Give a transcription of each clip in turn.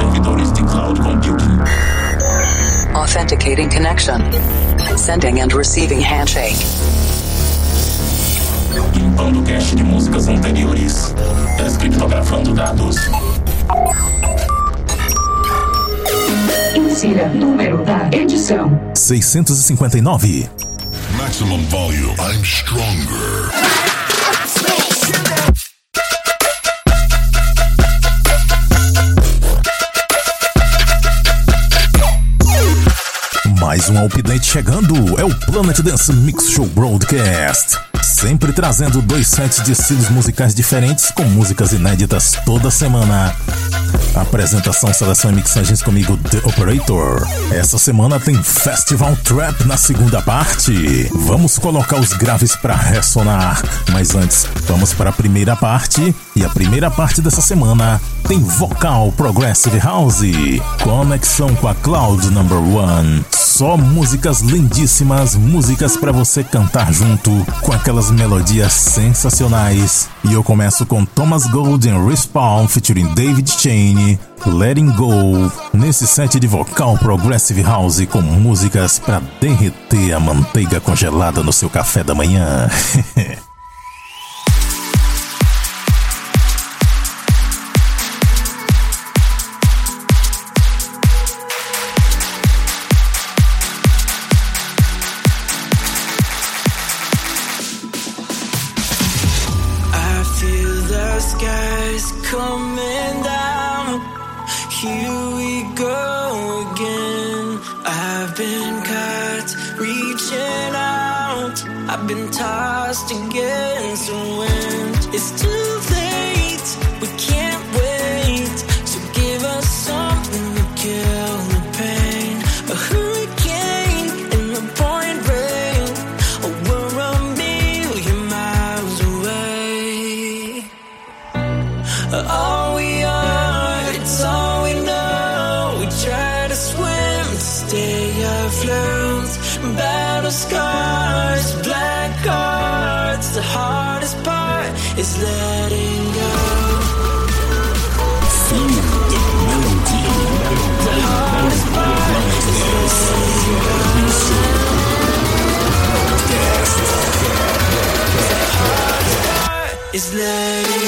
servidores de cloud computing. Authenticating connection. Sending and receiving handshake. Limpando cache de músicas anteriores. Descriptografando dados. Insira número da edição: 659. Maximum volume. I'm stronger. Mais um update chegando. É o Planet Dance Mix Show Broadcast. Sempre trazendo dois sets de estilos musicais diferentes com músicas inéditas toda semana. Apresentação, seleção e mixagens comigo, The Operator. Essa semana tem Festival Trap na segunda parte. Vamos colocar os graves para ressonar. Mas antes, vamos para a primeira parte. E a primeira parte dessa semana tem vocal Progressive House. Conexão com a Cloud Number One. Só músicas lindíssimas, músicas para você cantar junto com aquelas melodias sensacionais. E eu começo com Thomas Gold and Respawn featuring David Chain, Letting Go, nesse set de vocal Progressive House com músicas para derreter a manteiga congelada no seu café da manhã. skies coming down. Here we go again. I've been caught reaching out. I've been tossed against the wind. Is letting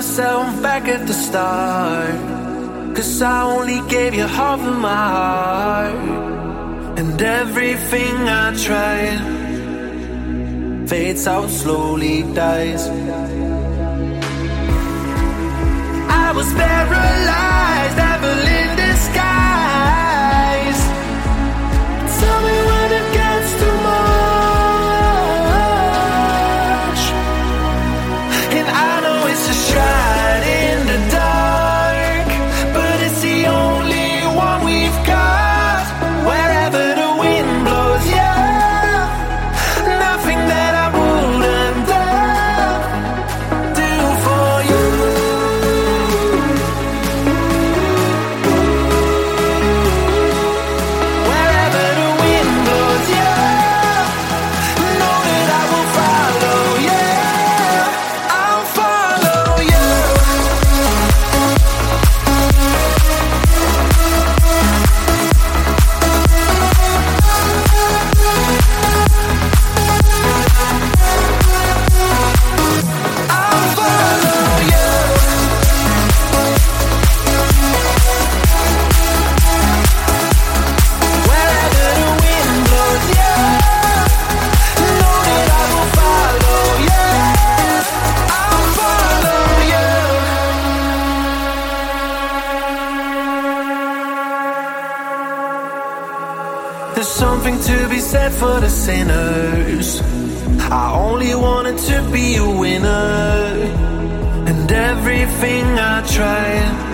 myself back at the start. Cause I only gave you half of my heart. And everything I tried fades out, slowly dies. I was paralyzed. for the sinners. I only wanted to be a winner, and everything I tried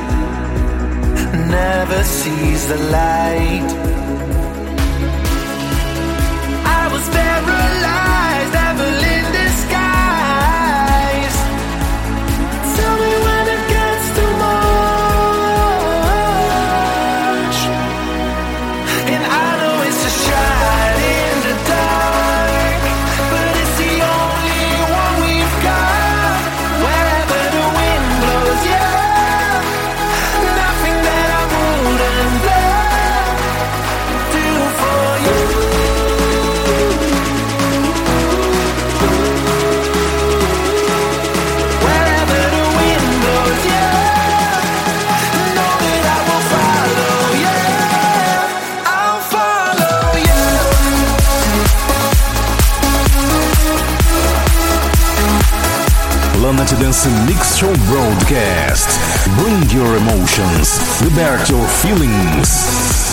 never sees the light. Mixture Broadcast. Bring your emotions, liberate your feelings.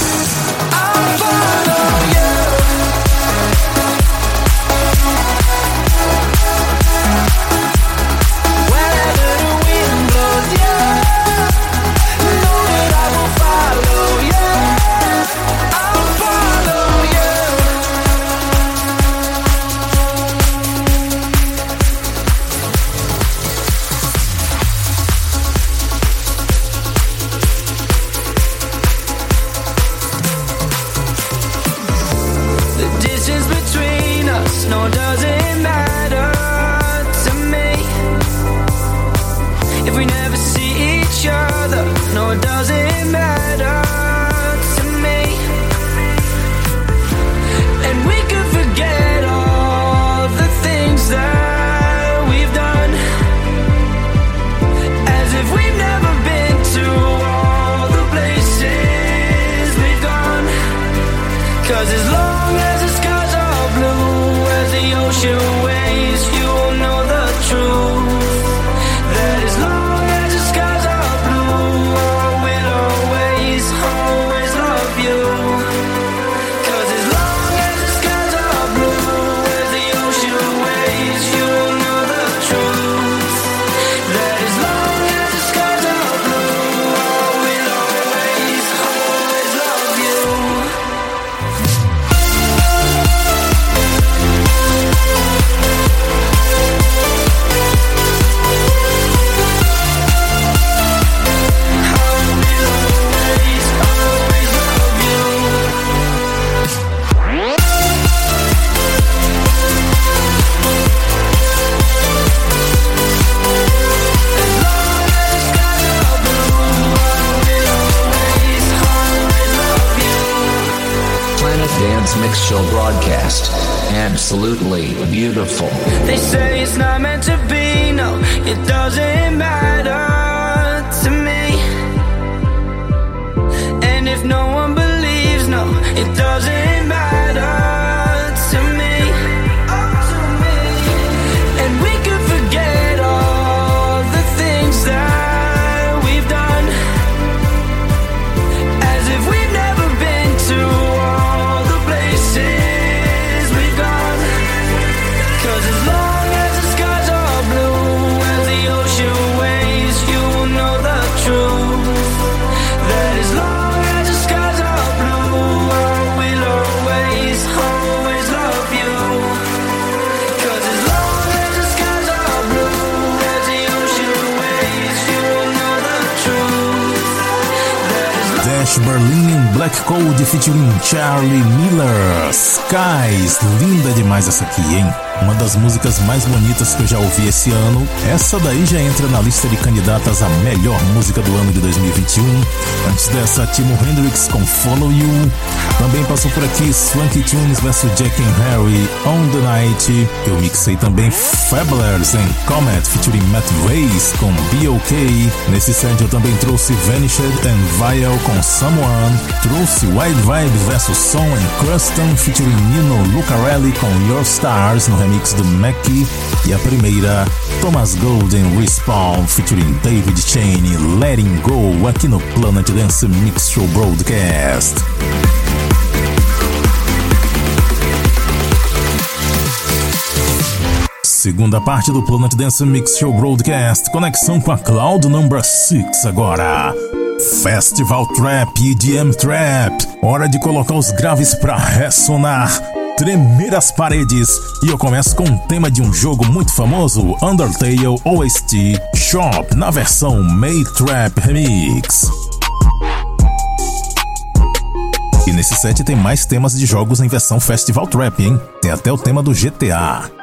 Show broadcast. Absolutely beautiful. They say it's not meant to be, no, it doesn't matter Black Code featuring Charlie Miller. Skies, linda demais essa aqui, hein? Uma das músicas mais bonitas que eu já ouvi esse ano. Essa daí já entra na lista de candidatas a melhor música do ano de 2021. Antes dessa, Timo Hendrix com Follow You. Também passou por aqui Swanky Tunes vs Jack and Harry On the Night. Eu mixei também Fabulous em Comet featuring Matt Vase com Be OK. Nesse set eu também trouxe Vanished and Vial com Someone. Trouxe Wild Vibes vs Son and Cruston featuring Nino Lucarelli com Your Stars no remix do Mackie. E a primeira, Thomas Golden Respawn featuring David Cheney Letting Go aqui no Planet Dance Mix Show Broadcast. Segunda parte do Planet Dance Mix Show Broadcast, conexão com a Cloud Number 6 agora. Festival Trap e DM Trap, hora de colocar os graves pra ressonar, tremer as paredes. E eu começo com um tema de um jogo muito famoso, Undertale OST Shop, na versão May Trap Remix. E nesse set tem mais temas de jogos em versão Festival Trap, hein? Tem até o tema do GTA.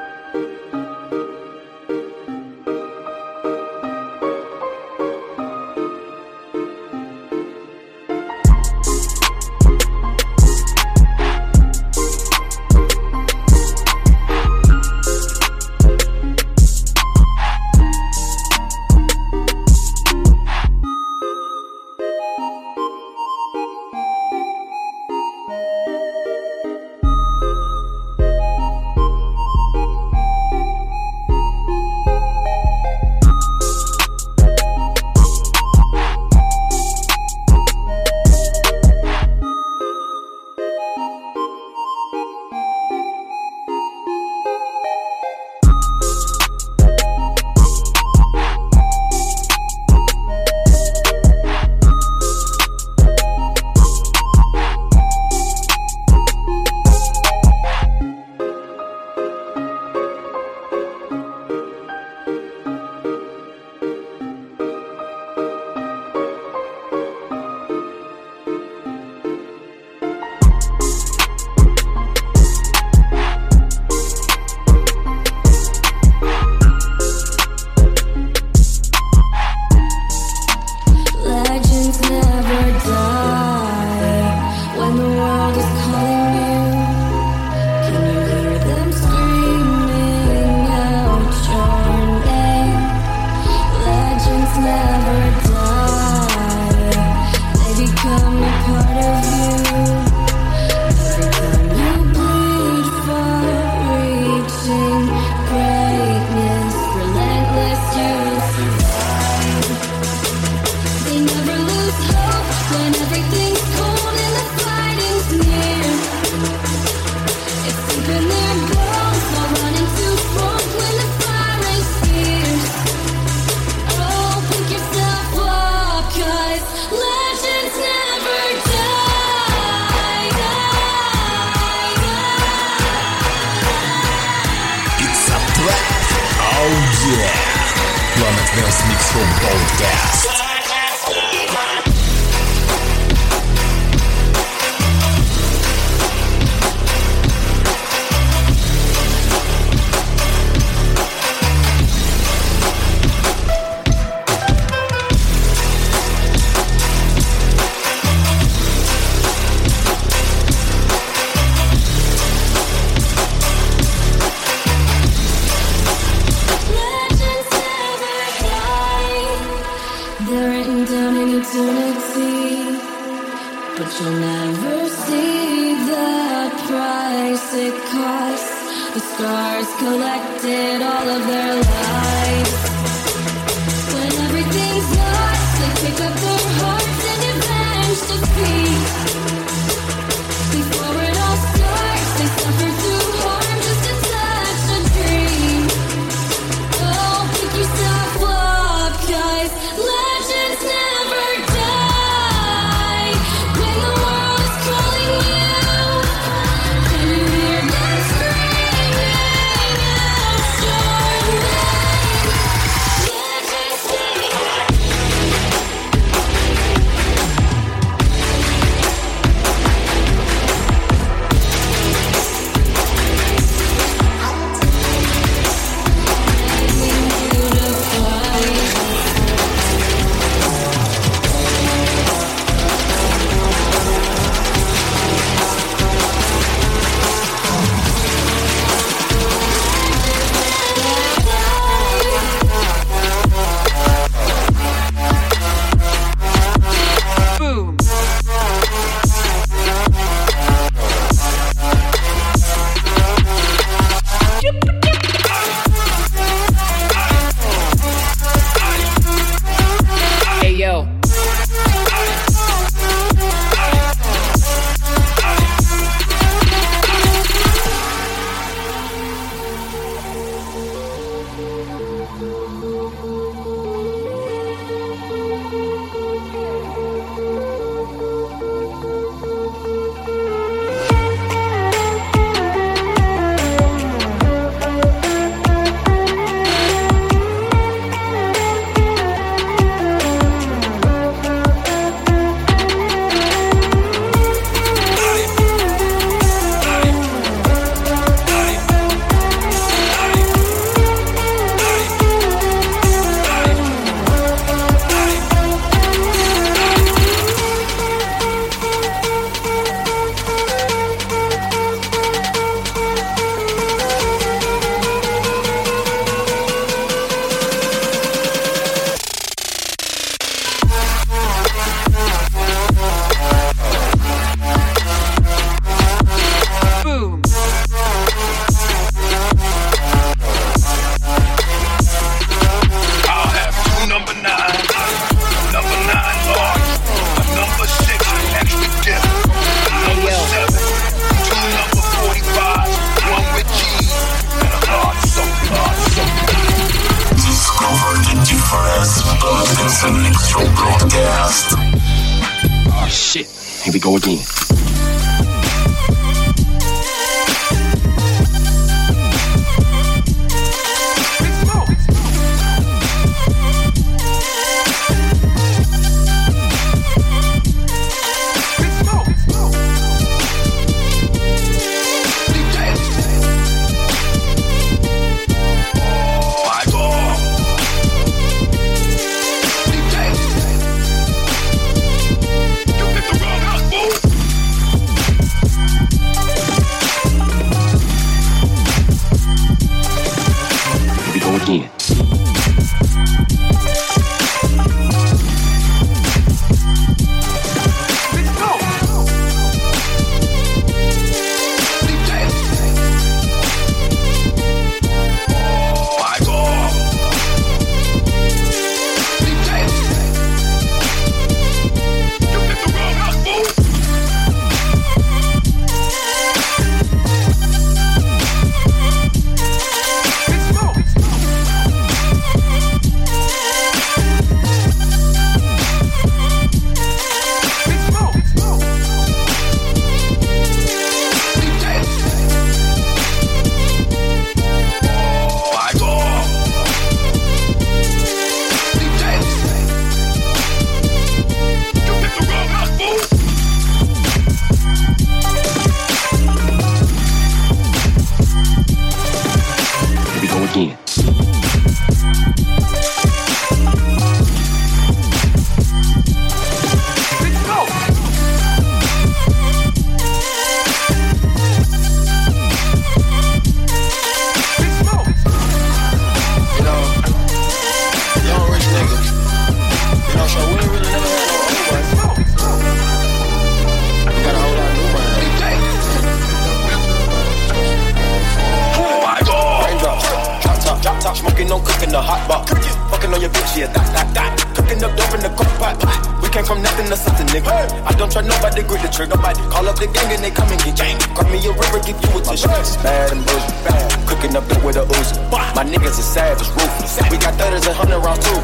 Don't try nobody, grip the trigger. Call up the gang and they come and get gang. Grab me a river, give you a tissue. Bad and bullshit, bad. Cooking up dope with a Uzi. My niggas is savage, ruthless. We got thudders and hundred rounds too.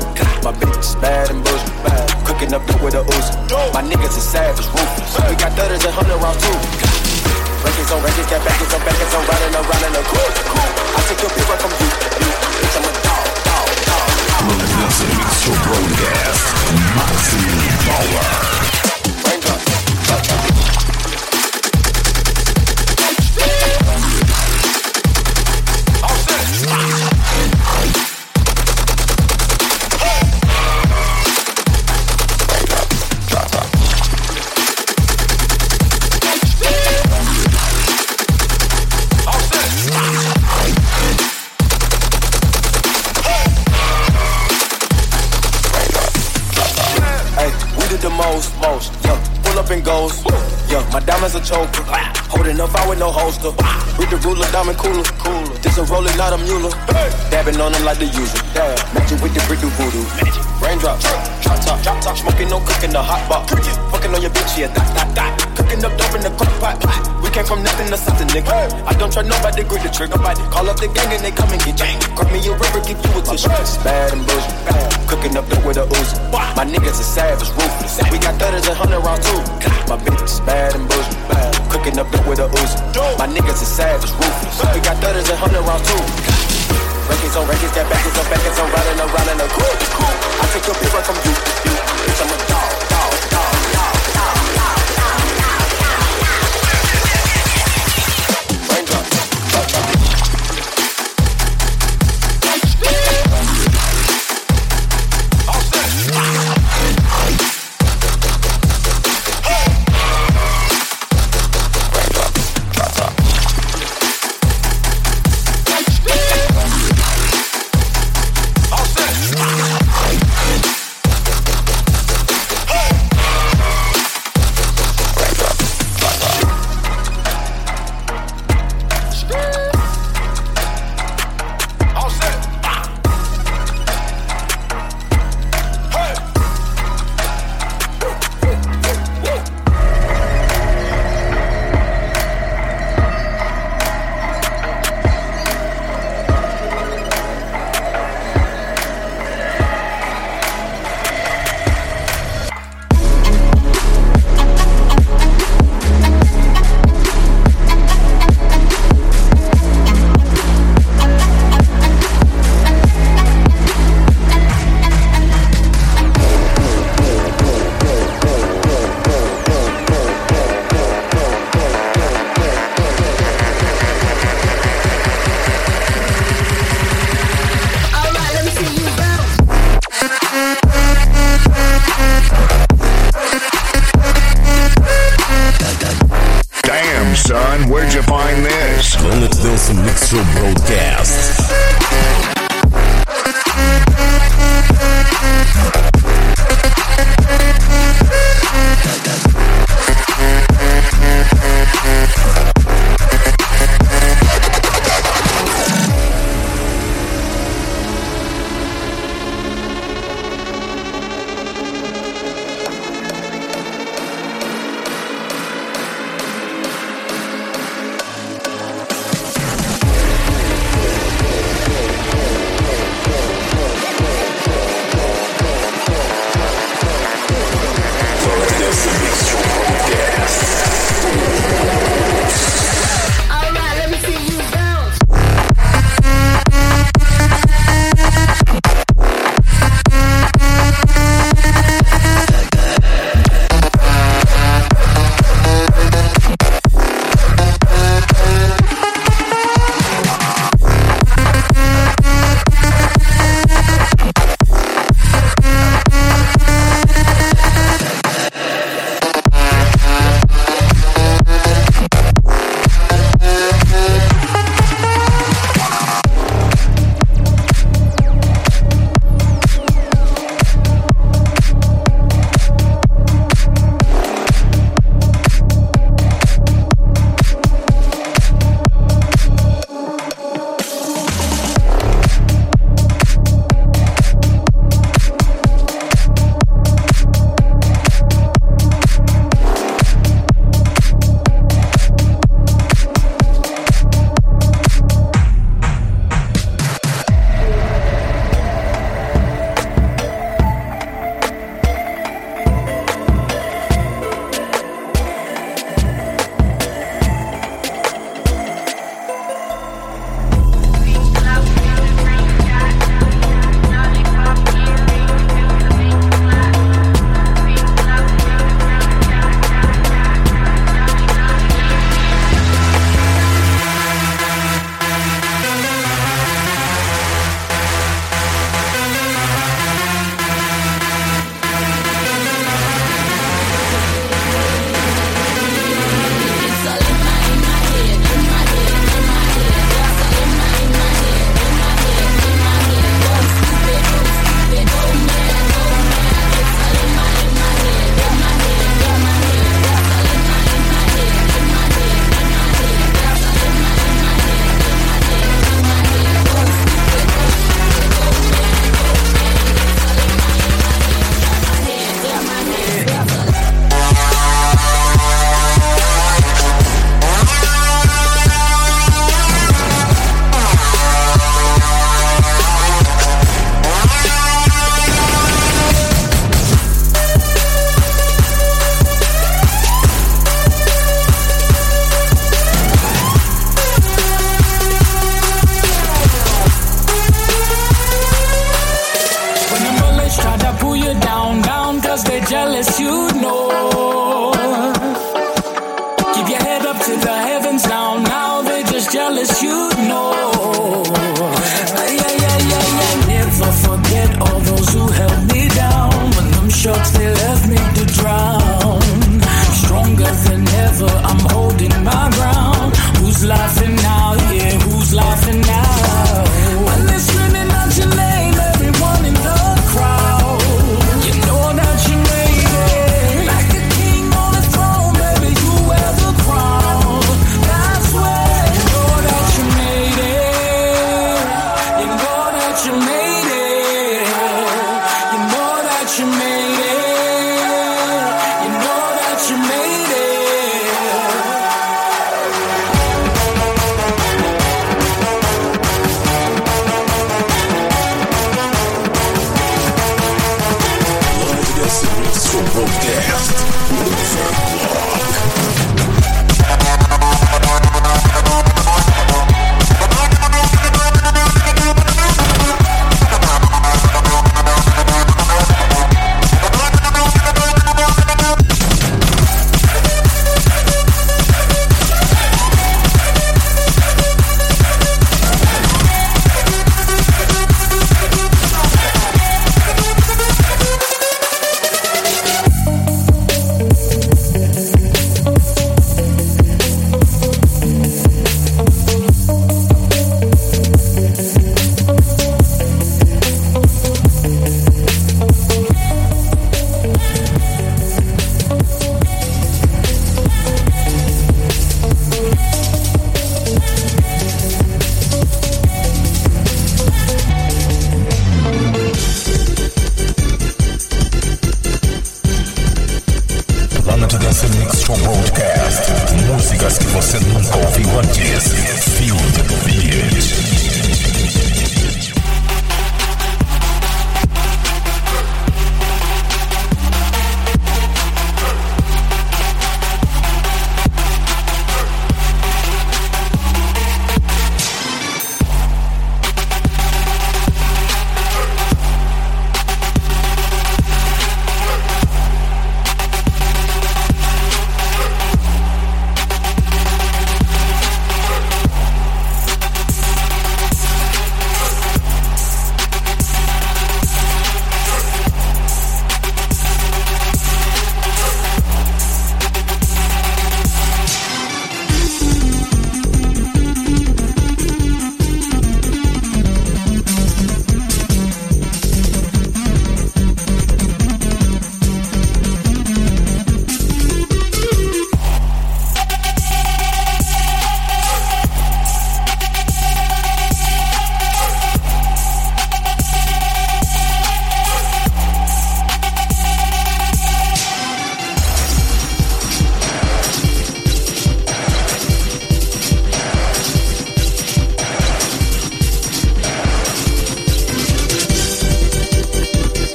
My bitch is bad and bullshit, bad. Cooking up dope with a Uzi. My niggas is savage, ruthless. We got thudders and hundred rounds too. Records on records, got backers on backers, I'm riding around in a cool. I take your paper from you, you. Bitch, I'm a dog, dog, dog. Broadcast. Maximum Power. Ruler, diamond cooler, cooler. This a roller, not a mule. Dabbing on them like the usual. Magic with the brick do voodoo. Raindrop, drop top, drop top, smoking, no cooking, the hot pot. Fucking on your bitch, yeah, dot, dot, dot. Cooking up dope in the crock pot. We came from nothing to something, nigga. I don't try nobody, grip the trigger. Nobody call up the gang and they come and get gang. Grab me a river, give you a tissue. Bad and bullshit. Cooking up dope with a Uzi. My niggas is savage, ruthless. We got thudders and hundred rounds too. My bitch is bad and bullshit, bad. Up with a Uzi. My niggas is savage, ruthless. We got thudders and hundred rounds too. Records on records, got backers on backers, I'm riding around in a cool. I take your paper from you, you. Bitch, I'm a dog,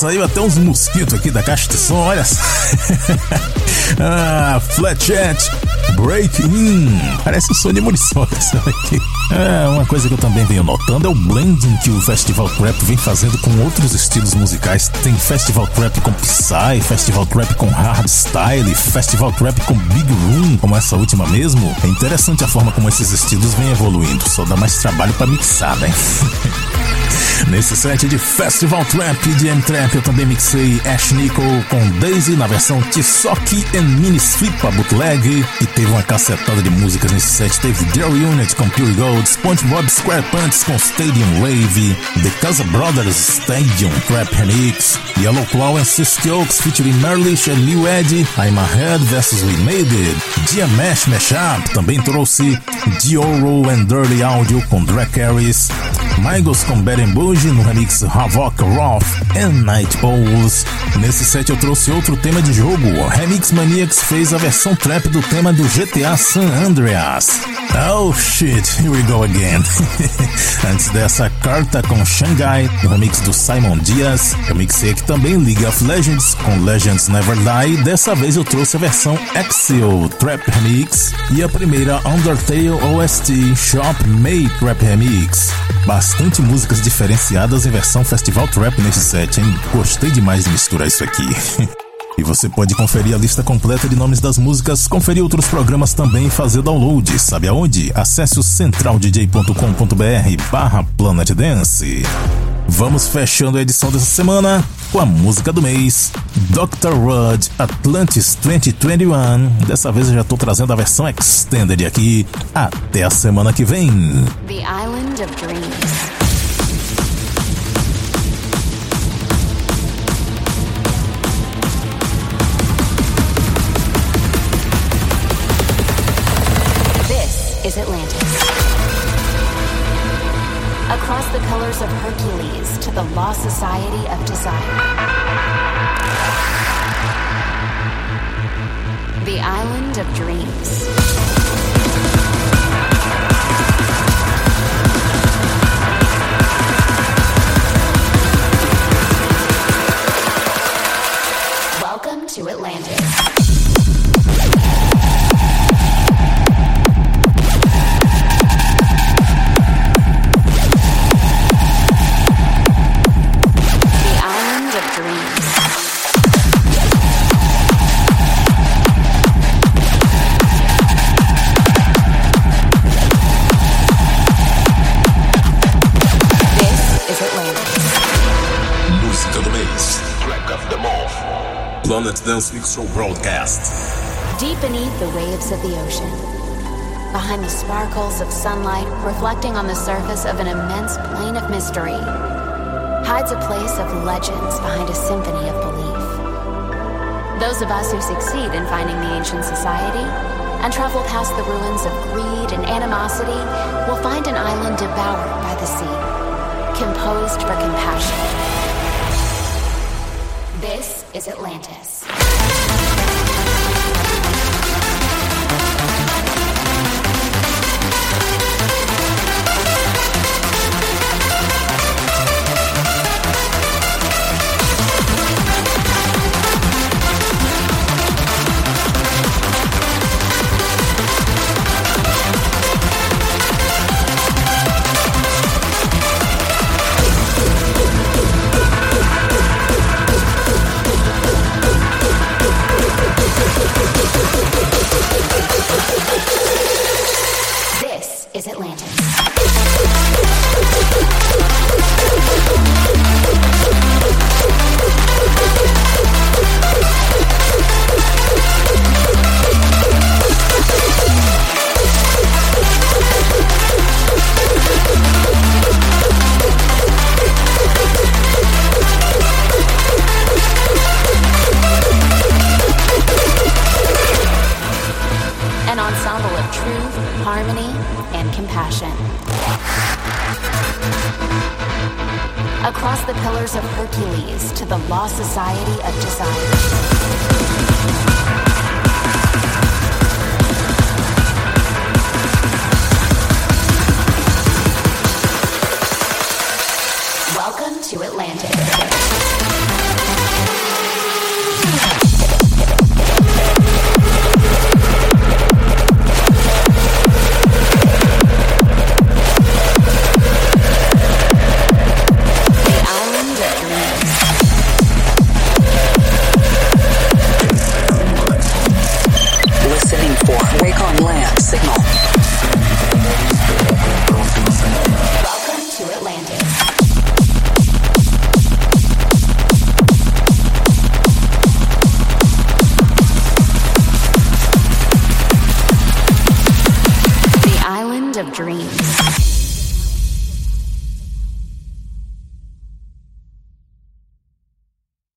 saiu até uns mosquitos aqui da caixa de som, olha só. ah, Flat Chat, Break In. Parece um som de munição essa aqui. Ah, uma coisa que eu também venho notando é o blending que o Festival Trap vem fazendo com outros estilos musicais. Tem Festival Trap com Psy, Festival Trap com Hardstyle, Festival Trap com Big Room, como essa última mesmo. É interessante a forma como esses estilos vêm evoluindo, só dá mais trabalho pra mixar, né? Nesse set de Festival Trap e DM Trap eu também mixei Ash Nico com Daisy na versão Tisoki and Mini Sweep a bootleg e teve uma cacetada de músicas nesse set. Teve Dare Unit com Pure Gold, SpongeBob SquarePants com Stadium Wave, The Casa Brothers Stadium Trap Remix, Yellow Claw and Sister Oaks featuring Merlish and Lil Ed, I'm Ahead vs We Made It, Dia Mesh Mashup também trouxe Dioro and Dirty Audio com Drake Harris, Migos com Bad Bougie no remix Havoc Roth and Night Owls. Nesse set eu trouxe outro tema de jogo. Remix Maniacs fez a versão trap do tema do GTA San Andreas. Oh shit, here we go again. Antes dessa, Carta com Shanghai, no remix do Simon Diaz. Eu mixei aqui também League of Legends com Legends Never Die. Dessa vez eu trouxe a versão Axel Trap Remix e a primeira Undertale OST Shop Made Trap Remix. Bastante músicas diferenciadas em versão Festival Trap nesse set, hein? Gostei demais de misturar isso aqui. E você pode conferir a lista completa de nomes das músicas, conferir outros programas também e fazer download. Sabe aonde? Acesse o centraldj.com.br barra Planet Dance. Vamos fechando a edição dessa semana com a música do mês, Dr. Rudd Atlantis 2021. Dessa vez eu já tô trazendo a versão extended aqui. Até a semana que vem. The Island of Dreams. The colors of Hercules to the Lost Society of Desire. The Island of Dreams. Planet Dance Broadcast. Deep beneath the waves of the ocean, behind the sparkles of sunlight reflecting on the surface of an immense plain of mystery, hides a place of legends behind a symphony of belief. Those of us who succeed in finding the ancient society and travel past the ruins of greed and animosity will find an island devoured by the sea, composed for compassion. This is Atlantis.